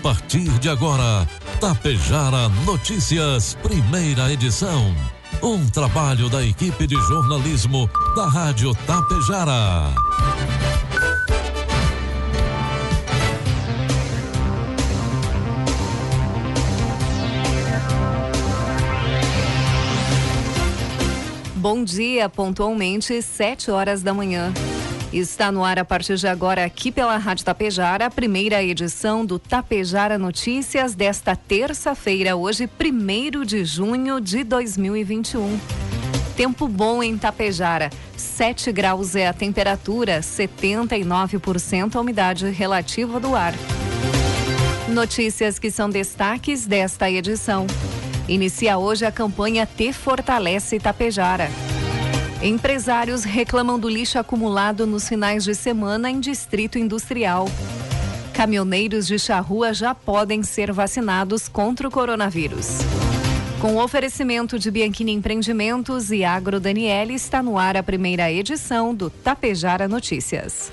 partir de agora, Tapejara Notícias, primeira edição. Um trabalho da equipe de jornalismo da Rádio Tapejara. Bom dia, pontualmente, 7 horas da manhã. Está no ar a partir de agora aqui pela Rádio Tapejara, a primeira edição do Tapejara Notícias desta terça-feira, hoje, 1 de junho de 2021. Tempo bom em Tapejara. 7 graus é a temperatura, 79% a umidade relativa do ar. Notícias que são destaques desta edição. Inicia hoje a campanha Te Fortalece Tapejara. Empresários reclamam do lixo acumulado nos finais de semana em Distrito Industrial. Caminhoneiros de charrua já podem ser vacinados contra o coronavírus. Com o oferecimento de Bianchini Empreendimentos e Agro Daniele, está no ar a primeira edição do Tapejara Notícias.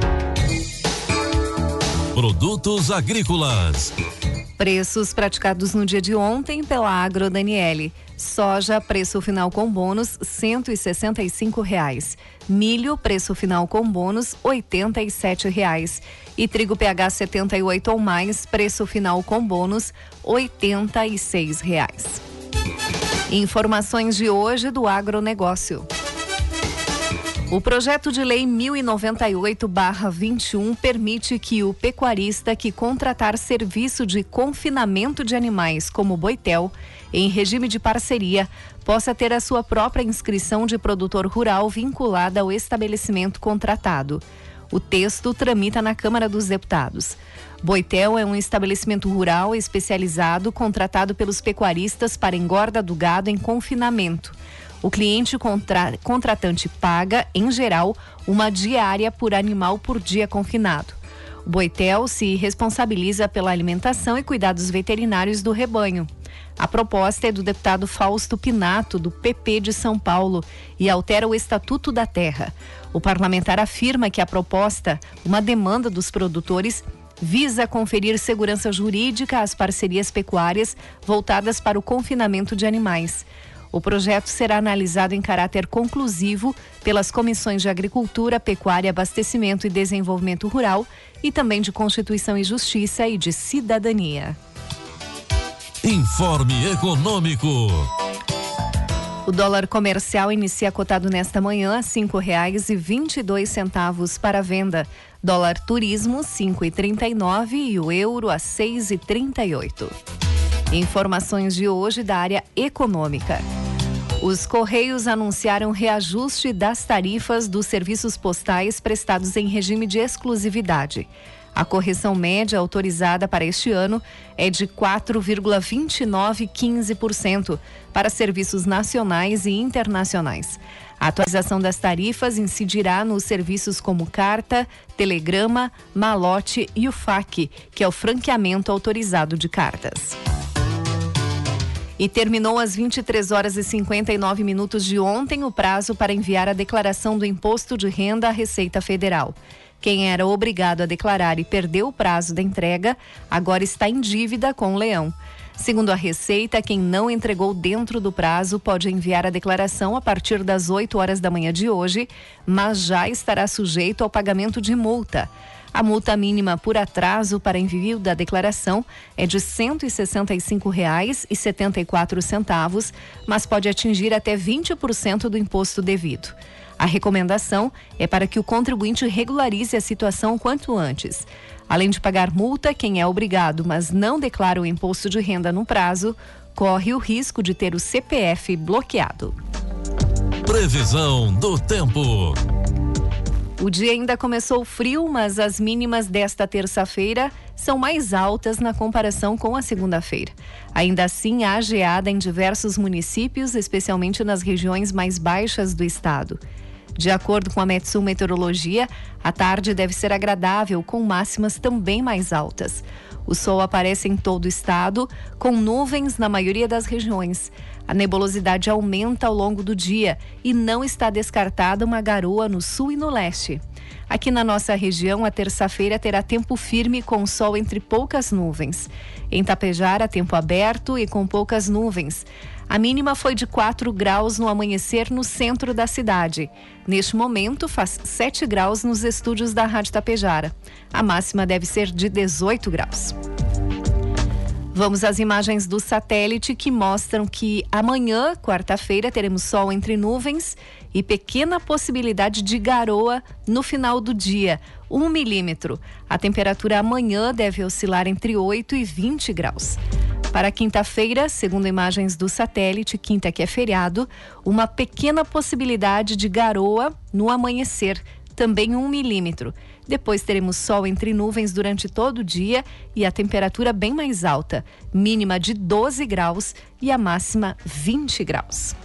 Produtos agrícolas. Preços praticados no dia de ontem pela Agro Daniele. Soja, preço final com bônus, 165 reais. Milho, preço final com bônus, 87 reais. E trigo PH 78 ou mais, preço final com bônus, 86 reais. Informações de hoje do agronegócio. O projeto de lei 1098/21 permite que o pecuarista que contratar serviço de confinamento de animais como boitel em regime de parceria possa ter a sua própria inscrição de produtor rural vinculada ao estabelecimento contratado. O texto tramita na Câmara dos Deputados. Boitel é um estabelecimento rural especializado contratado pelos pecuaristas para engorda do gado em confinamento. O cliente contra, contratante paga, em geral, uma diária por animal por dia confinado. O Boitel se responsabiliza pela alimentação e cuidados veterinários do rebanho. A proposta é do deputado Fausto Pinato, do PP de São Paulo, e altera o Estatuto da Terra. O parlamentar afirma que a proposta, uma demanda dos produtores, visa conferir segurança jurídica às parcerias pecuárias voltadas para o confinamento de animais. O projeto será analisado em caráter conclusivo pelas comissões de Agricultura, Pecuária, Abastecimento e Desenvolvimento Rural e também de Constituição e Justiça e de Cidadania. Informe Econômico. O dólar comercial inicia cotado nesta manhã a cinco reais e vinte e dois centavos para venda. Dólar turismo cinco e trinta e nove e o euro a seis e trinta e oito. Informações de hoje da área econômica. Os Correios anunciaram reajuste das tarifas dos serviços postais prestados em regime de exclusividade. A correção média autorizada para este ano é de 4,2915% para serviços nacionais e internacionais. A atualização das tarifas incidirá nos serviços como carta, telegrama, malote e o FAC, que é o franqueamento autorizado de cartas. E terminou às 23 horas e 59 minutos de ontem o prazo para enviar a declaração do imposto de renda à Receita Federal. Quem era obrigado a declarar e perdeu o prazo da entrega, agora está em dívida com o Leão. Segundo a Receita, quem não entregou dentro do prazo pode enviar a declaração a partir das 8 horas da manhã de hoje, mas já estará sujeito ao pagamento de multa. A multa mínima por atraso para envio da declaração é de R$ 165,74, mas pode atingir até 20% do imposto devido. A recomendação é para que o contribuinte regularize a situação quanto antes. Além de pagar multa, quem é obrigado, mas não declara o imposto de renda no prazo, corre o risco de ter o CPF bloqueado. Previsão do tempo. O dia ainda começou frio, mas as mínimas desta terça-feira são mais altas na comparação com a segunda-feira. Ainda assim, há geada em diversos municípios, especialmente nas regiões mais baixas do estado. De acordo com a Metsul Meteorologia, a tarde deve ser agradável, com máximas também mais altas. O sol aparece em todo o estado, com nuvens na maioria das regiões. A nebulosidade aumenta ao longo do dia e não está descartada uma garoa no sul e no leste. Aqui na nossa região, a terça-feira terá tempo firme com sol entre poucas nuvens. Em Tapejara, tempo aberto e com poucas nuvens. A mínima foi de 4 graus no amanhecer no centro da cidade. Neste momento, faz 7 graus nos estúdios da Rádio Tapejara. A máxima deve ser de 18 graus. Vamos às imagens do satélite que mostram que amanhã, quarta-feira, teremos sol entre nuvens e pequena possibilidade de garoa no final do dia, 1 um milímetro. A temperatura amanhã deve oscilar entre 8 e 20 graus. Para quinta-feira, segundo imagens do satélite, quinta que é feriado, uma pequena possibilidade de garoa no amanhecer, também um milímetro. Depois teremos sol entre nuvens durante todo o dia e a temperatura bem mais alta, mínima de 12 graus e a máxima 20 graus.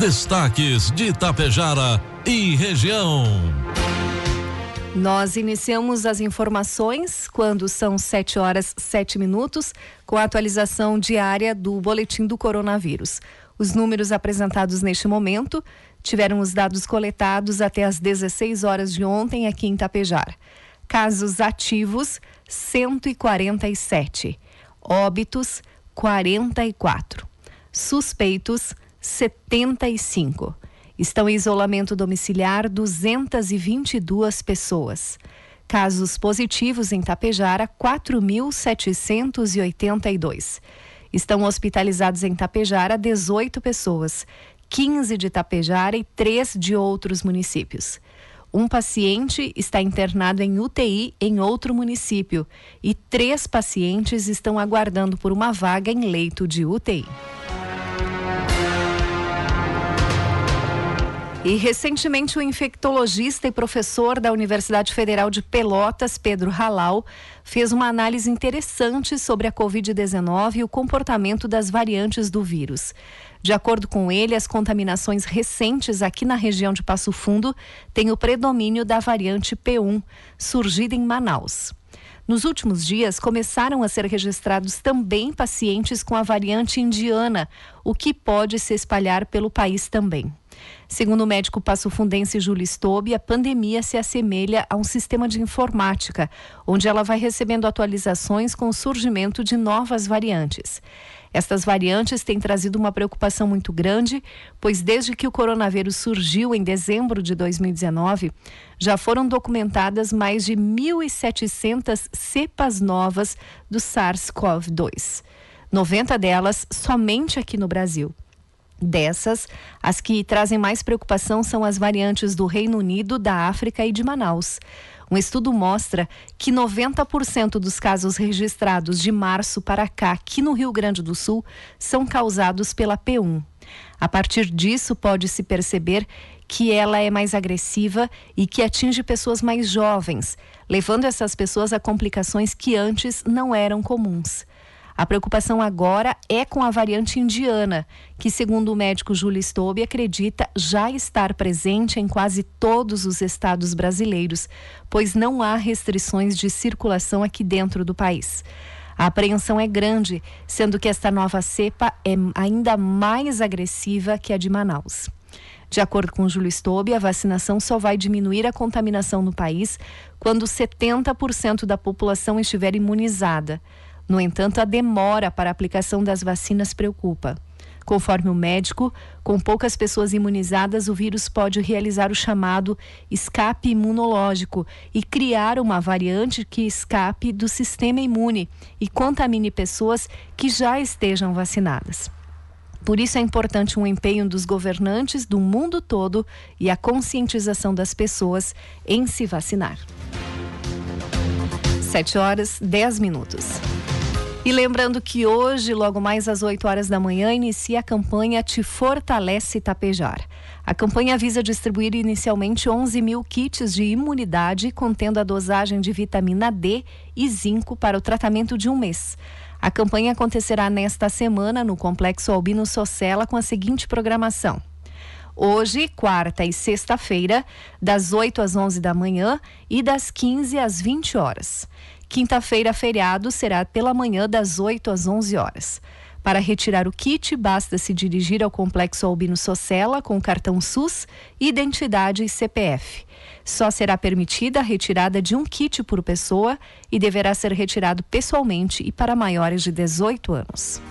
Destaques de Itapejara e região. Nós iniciamos as informações quando são 7 horas 7 minutos, com a atualização diária do boletim do coronavírus. Os números apresentados neste momento tiveram os dados coletados até as 16 horas de ontem aqui em Tapejar. Casos ativos, 147. Óbitos, 44. Suspeitos, 75. Estão em isolamento domiciliar 222 pessoas. Casos positivos em Tapejara, 4.782. Estão hospitalizados em Tapejara 18 pessoas, 15 de Tapejara e 3 de outros municípios. Um paciente está internado em UTI em outro município e três pacientes estão aguardando por uma vaga em leito de UTI. E recentemente o infectologista e professor da Universidade Federal de Pelotas, Pedro Halal, fez uma análise interessante sobre a Covid-19 e o comportamento das variantes do vírus. De acordo com ele, as contaminações recentes aqui na região de Passo Fundo têm o predomínio da variante P1, surgida em Manaus. Nos últimos dias, começaram a ser registrados também pacientes com a variante indiana, o que pode se espalhar pelo país também. Segundo o médico passo-fundense Júlio Stobe, a pandemia se assemelha a um sistema de informática, onde ela vai recebendo atualizações com o surgimento de novas variantes. Estas variantes têm trazido uma preocupação muito grande, pois desde que o coronavírus surgiu em dezembro de 2019, já foram documentadas mais de 1.700 cepas novas do SARS-CoV-2. 90 delas somente aqui no Brasil. Dessas, as que trazem mais preocupação são as variantes do Reino Unido, da África e de Manaus. Um estudo mostra que 90% dos casos registrados de março para cá, aqui no Rio Grande do Sul, são causados pela P1. A partir disso, pode-se perceber que ela é mais agressiva e que atinge pessoas mais jovens, levando essas pessoas a complicações que antes não eram comuns. A preocupação agora é com a variante indiana, que, segundo o médico Júlio Stobe, acredita já estar presente em quase todos os estados brasileiros, pois não há restrições de circulação aqui dentro do país. A apreensão é grande, sendo que esta nova cepa é ainda mais agressiva que a de Manaus. De acordo com Júlio Stobe, a vacinação só vai diminuir a contaminação no país quando 70% da população estiver imunizada. No entanto, a demora para a aplicação das vacinas preocupa. Conforme o médico, com poucas pessoas imunizadas, o vírus pode realizar o chamado escape imunológico e criar uma variante que escape do sistema imune e contamine pessoas que já estejam vacinadas. Por isso é importante um empenho dos governantes do mundo todo e a conscientização das pessoas em se vacinar. 7 horas 10 minutos. E lembrando que hoje, logo mais às 8 horas da manhã, inicia a campanha Te Fortalece Tapejar. A campanha visa distribuir inicialmente 11 mil kits de imunidade contendo a dosagem de vitamina D e zinco para o tratamento de um mês. A campanha acontecerá nesta semana no Complexo Albino Socella com a seguinte programação. Hoje, quarta e sexta-feira, das 8 às 11 da manhã e das 15 às 20 horas. Quinta-feira, feriado, será pela manhã das 8 às 11 horas. Para retirar o kit, basta se dirigir ao Complexo Albino Socella com cartão SUS, identidade e CPF. Só será permitida a retirada de um kit por pessoa e deverá ser retirado pessoalmente e para maiores de 18 anos.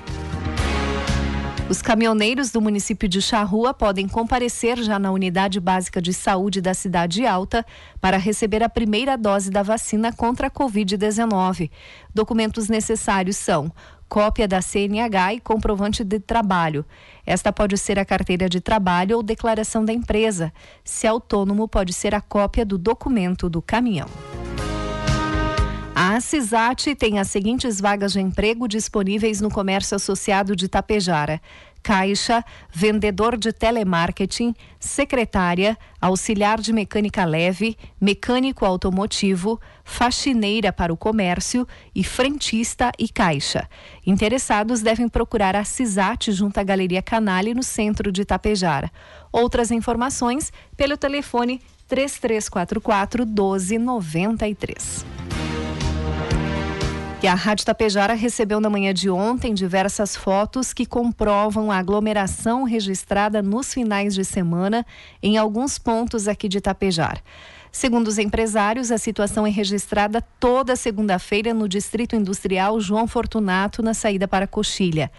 Os caminhoneiros do município de Charrua podem comparecer já na unidade básica de saúde da Cidade Alta para receber a primeira dose da vacina contra a Covid-19. Documentos necessários são cópia da CNH e comprovante de trabalho. Esta pode ser a carteira de trabalho ou declaração da empresa. Se autônomo, pode ser a cópia do documento do caminhão. A CISAT tem as seguintes vagas de emprego disponíveis no comércio associado de Tapejara: caixa, vendedor de telemarketing, secretária, auxiliar de mecânica leve, mecânico automotivo, faxineira para o comércio e frentista e caixa. Interessados devem procurar a CISAT junto à Galeria Canale no centro de Tapejara. Outras informações pelo telefone 3344 1293. E a Rádio Tapejara recebeu na manhã de ontem diversas fotos que comprovam a aglomeração registrada nos finais de semana em alguns pontos aqui de Tapejar. Segundo os empresários, a situação é registrada toda segunda-feira no Distrito Industrial João Fortunato, na saída para Coxilha.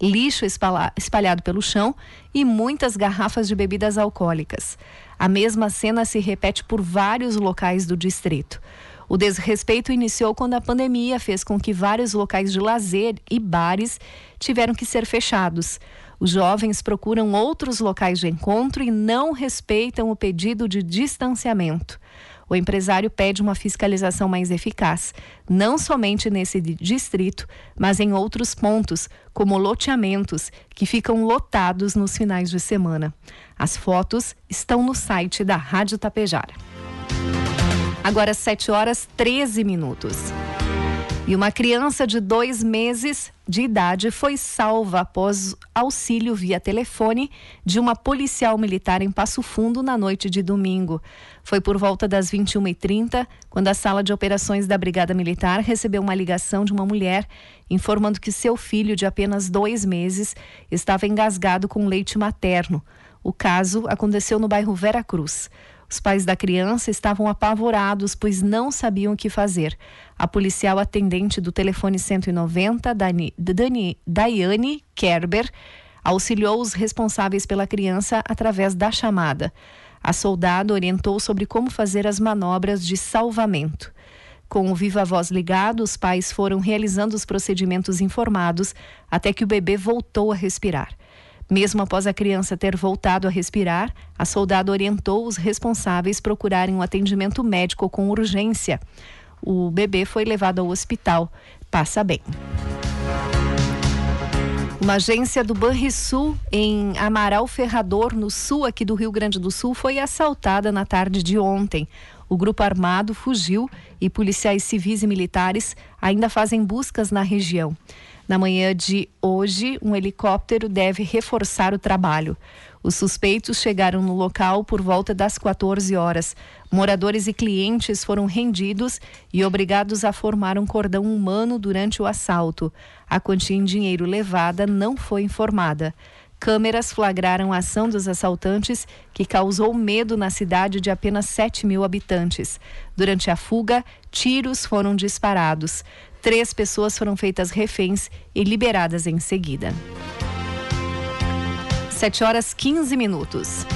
Lixo espalhado pelo chão e muitas garrafas de bebidas alcoólicas. A mesma cena se repete por vários locais do distrito. O desrespeito iniciou quando a pandemia fez com que vários locais de lazer e bares tiveram que ser fechados. Os jovens procuram outros locais de encontro e não respeitam o pedido de distanciamento. O empresário pede uma fiscalização mais eficaz, não somente nesse distrito, mas em outros pontos, como loteamentos, que ficam lotados nos finais de semana. As fotos estão no site da Rádio Tapejara. Agora 7 horas 13 minutos. E uma criança de dois meses de idade foi salva após auxílio via telefone de uma policial militar em Passo Fundo na noite de domingo. Foi por volta das 21h30 quando a sala de operações da Brigada Militar recebeu uma ligação de uma mulher informando que seu filho, de apenas dois meses, estava engasgado com leite materno. O caso aconteceu no bairro Vera Cruz. Os pais da criança estavam apavorados, pois não sabiam o que fazer. A policial atendente do telefone 190, Dani, Dani, Daiane Kerber, auxiliou os responsáveis pela criança através da chamada. A soldado orientou sobre como fazer as manobras de salvamento. Com o viva voz ligado, os pais foram realizando os procedimentos informados até que o bebê voltou a respirar. Mesmo após a criança ter voltado a respirar, a soldado orientou os responsáveis procurarem um atendimento médico com urgência. O bebê foi levado ao hospital. Passa bem. Uma agência do Banrisul, em Amaral Ferrador, no sul aqui do Rio Grande do Sul, foi assaltada na tarde de ontem. O grupo armado fugiu e policiais civis e militares ainda fazem buscas na região. Na manhã de hoje, um helicóptero deve reforçar o trabalho. Os suspeitos chegaram no local por volta das 14 horas. Moradores e clientes foram rendidos e obrigados a formar um cordão humano durante o assalto. A quantia em dinheiro levada não foi informada. Câmeras flagraram a ação dos assaltantes, que causou medo na cidade de apenas 7 mil habitantes. Durante a fuga, tiros foram disparados. Três pessoas foram feitas reféns e liberadas em seguida. 7 horas 15 minutos.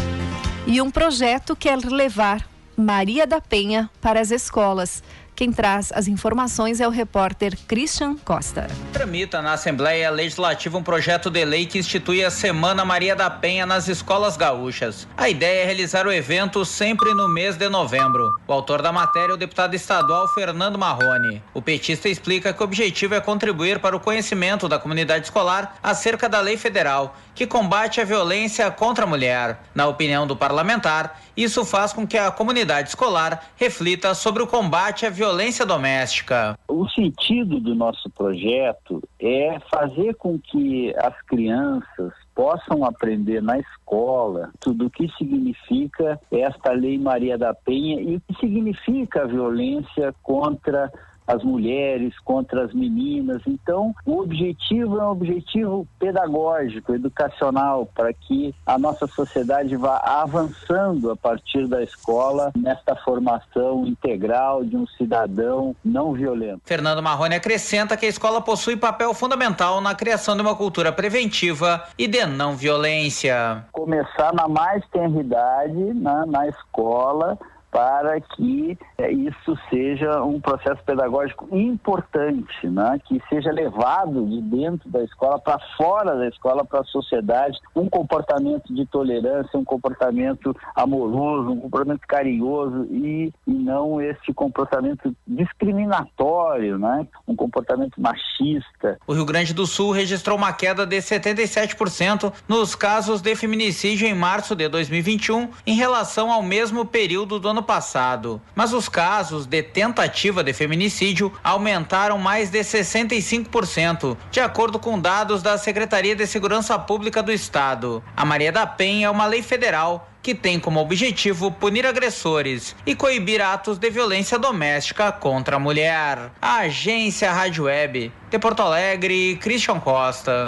E um projeto quer levar Maria da Penha para as escolas. Quem traz as informações é o repórter Christian Costa. Tramita na Assembleia Legislativa um projeto de lei que institui a Semana Maria da Penha nas escolas gaúchas. A ideia é realizar o evento sempre no mês de novembro. O autor da matéria é o deputado estadual Fernando Marrone. O petista explica que o objetivo é contribuir para o conhecimento da comunidade escolar acerca da lei federal que combate a violência contra a mulher. Na opinião do parlamentar, isso faz com que a comunidade escolar reflita sobre o combate à violência doméstica. O sentido do nosso projeto é fazer com que as crianças possam aprender na escola tudo o que significa esta Lei Maria da Penha e o que significa a violência contra as mulheres, contra as meninas. Então, o objetivo é um objetivo pedagógico, educacional, para que a nossa sociedade vá avançando a partir da escola nesta formação integral de um cidadão não violento. Fernando Marrone acrescenta que a escola possui papel fundamental na criação de uma cultura preventiva e de não violência. Começar na mais tenridade, na, na escola, para que é, isso seja um processo pedagógico importante, né? que seja levado de dentro da escola para fora da escola, para a sociedade, um comportamento de tolerância, um comportamento amoroso, um comportamento carinhoso e, e não esse comportamento discriminatório, né? um comportamento machista. O Rio Grande do Sul registrou uma queda de 77% nos casos de feminicídio em março de 2021 em relação ao mesmo período do ano ano passado, mas os casos de tentativa de feminicídio aumentaram mais de 65%, de acordo com dados da Secretaria de Segurança Pública do Estado. A Maria da Penha é uma lei federal que tem como objetivo punir agressores e coibir atos de violência doméstica contra a mulher. A agência Rádio Web de Porto Alegre, Christian Costa.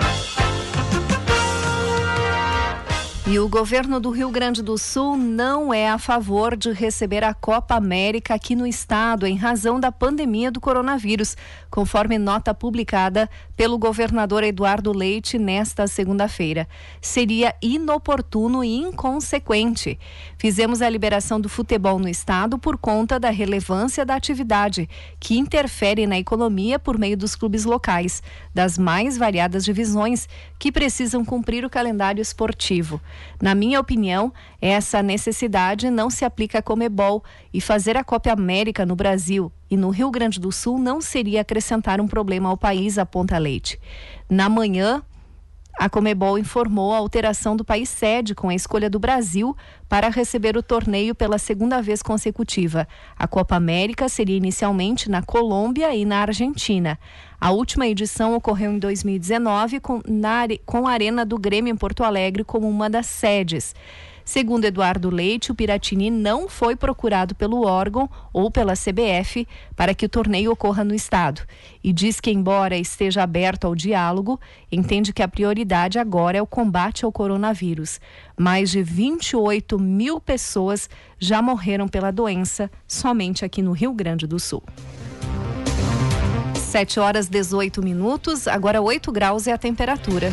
E o governo do Rio Grande do Sul não é a favor de receber a Copa América aqui no estado em razão da pandemia do coronavírus, conforme nota publicada pelo governador Eduardo Leite nesta segunda-feira. Seria inoportuno e inconsequente. Fizemos a liberação do futebol no estado por conta da relevância da atividade, que interfere na economia por meio dos clubes locais, das mais variadas divisões que precisam cumprir o calendário esportivo. Na minha opinião, essa necessidade não se aplica a Comebol e fazer a Copa América no Brasil e no Rio Grande do Sul não seria acrescentar um problema ao país, aponta Leite. Na manhã, a Comebol informou a alteração do país sede com a escolha do Brasil para receber o torneio pela segunda vez consecutiva. A Copa América seria inicialmente na Colômbia e na Argentina. A última edição ocorreu em 2019 com, na, com a Arena do Grêmio em Porto Alegre como uma das sedes. Segundo Eduardo Leite, o Piratini não foi procurado pelo órgão ou pela CBF para que o torneio ocorra no estado e diz que, embora esteja aberto ao diálogo, entende que a prioridade agora é o combate ao coronavírus. Mais de 28 mil pessoas já morreram pela doença somente aqui no Rio Grande do Sul. 7 horas 18 minutos, agora 8 graus é a temperatura.